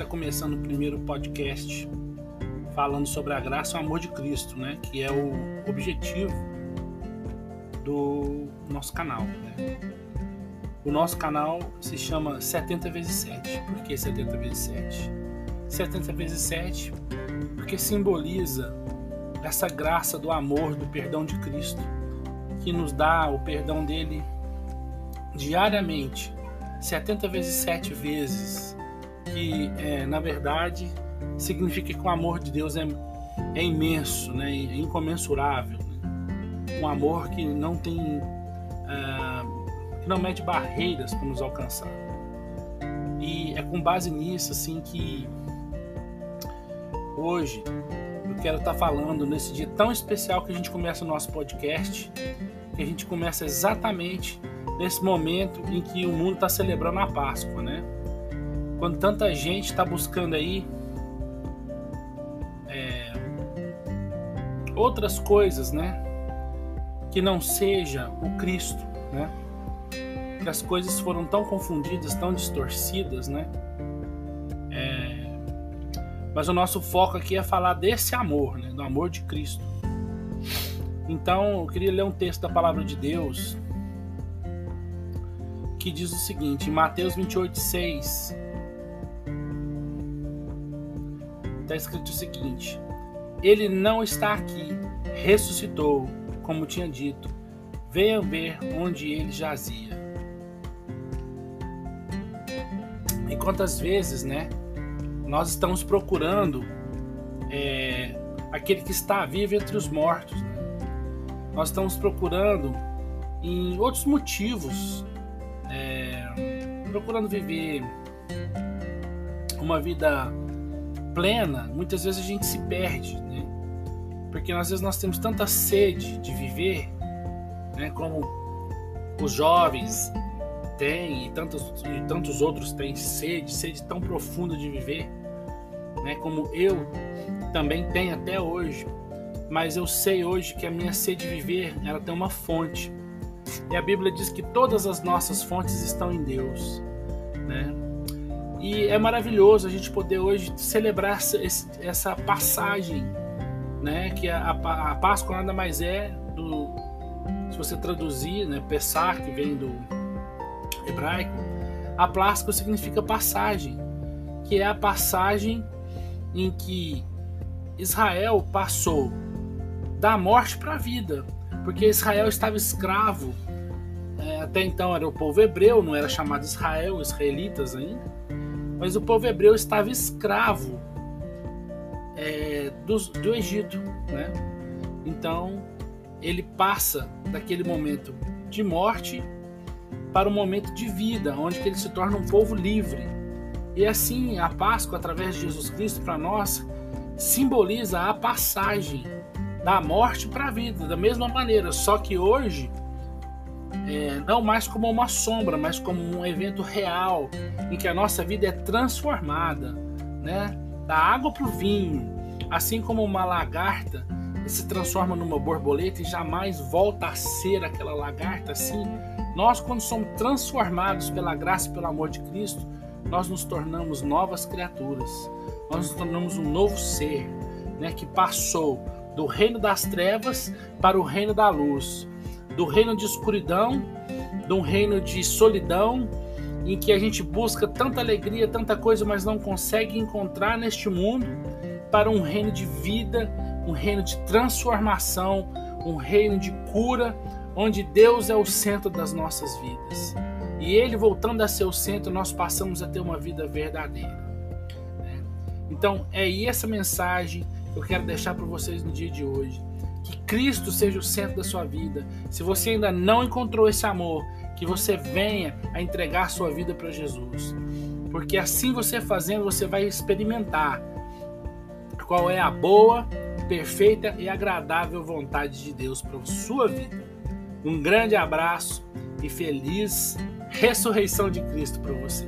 está começando o primeiro podcast falando sobre a graça e o amor de Cristo, né? Que é o objetivo do nosso canal. Né? O nosso canal se chama 70 vezes 7. Por que 70 vezes 7? 70 vezes 7 porque simboliza essa graça do amor, do perdão de Cristo, que nos dá o perdão dele diariamente, 70 vezes 7 vezes, que é, na verdade significa que o amor de Deus é, é imenso, né? é incomensurável. Né? Um amor que não tem. Uh, que não mede barreiras para nos alcançar. E é com base nisso assim que hoje eu quero estar falando nesse dia tão especial que a gente começa o nosso podcast, que a gente começa exatamente nesse momento em que o mundo está celebrando a Páscoa, né? Quando tanta gente está buscando aí é, outras coisas, né? Que não seja o Cristo, né? Que as coisas foram tão confundidas, tão distorcidas, né? É, mas o nosso foco aqui é falar desse amor, né? Do amor de Cristo. Então, eu queria ler um texto da palavra de Deus que diz o seguinte, em Mateus 28, está escrito o seguinte: Ele não está aqui, ressuscitou, como tinha dito. Venham ver onde ele jazia. E quantas vezes, né? Nós estamos procurando é, aquele que está vivo entre os mortos. Né? Nós estamos procurando em outros motivos é, procurando viver uma vida plena, muitas vezes a gente se perde, né? Porque às vezes nós temos tanta sede de viver, né? Como os jovens têm e tantos, e tantos outros têm sede, sede tão profunda de viver, né? Como eu também tenho até hoje. Mas eu sei hoje que a minha sede de viver, ela tem uma fonte. E a Bíblia diz que todas as nossas fontes estão em Deus, né? E é maravilhoso a gente poder hoje celebrar essa passagem, né? Que a, a, Páscoa nada mais é do, se você traduzir, né? Pessar, que vem do hebraico, a Páscoa significa passagem, que é a passagem em que Israel passou da morte para a vida, porque Israel estava escravo. É, até então era o povo hebreu, não era chamado Israel, israelitas ainda, mas o povo hebreu estava escravo é, do, do Egito, né? Então ele passa daquele momento de morte para um momento de vida, onde ele se torna um povo livre. E assim a Páscoa, através de Jesus Cristo para nós, simboliza a passagem da morte para a vida, da mesma maneira, só que hoje é, não mais como uma sombra, mas como um evento real em que a nossa vida é transformada, né? Da água para o vinho, assim como uma lagarta se transforma numa borboleta e jamais volta a ser aquela lagarta, assim, nós quando somos transformados pela graça e pelo amor de Cristo, nós nos tornamos novas criaturas, nós nos tornamos um novo ser, né? Que passou do reino das trevas para o reino da luz, do reino de escuridão, de um reino de solidão, em que a gente busca tanta alegria, tanta coisa, mas não consegue encontrar neste mundo, para um reino de vida, um reino de transformação, um reino de cura, onde Deus é o centro das nossas vidas. E Ele voltando a ser o centro, nós passamos a ter uma vida verdadeira. Né? Então, é essa mensagem eu quero deixar para vocês no dia de hoje. Cristo seja o centro da sua vida. Se você ainda não encontrou esse amor, que você venha a entregar sua vida para Jesus. Porque assim você fazendo, você vai experimentar qual é a boa, perfeita e agradável vontade de Deus para sua vida. Um grande abraço e feliz ressurreição de Cristo para você.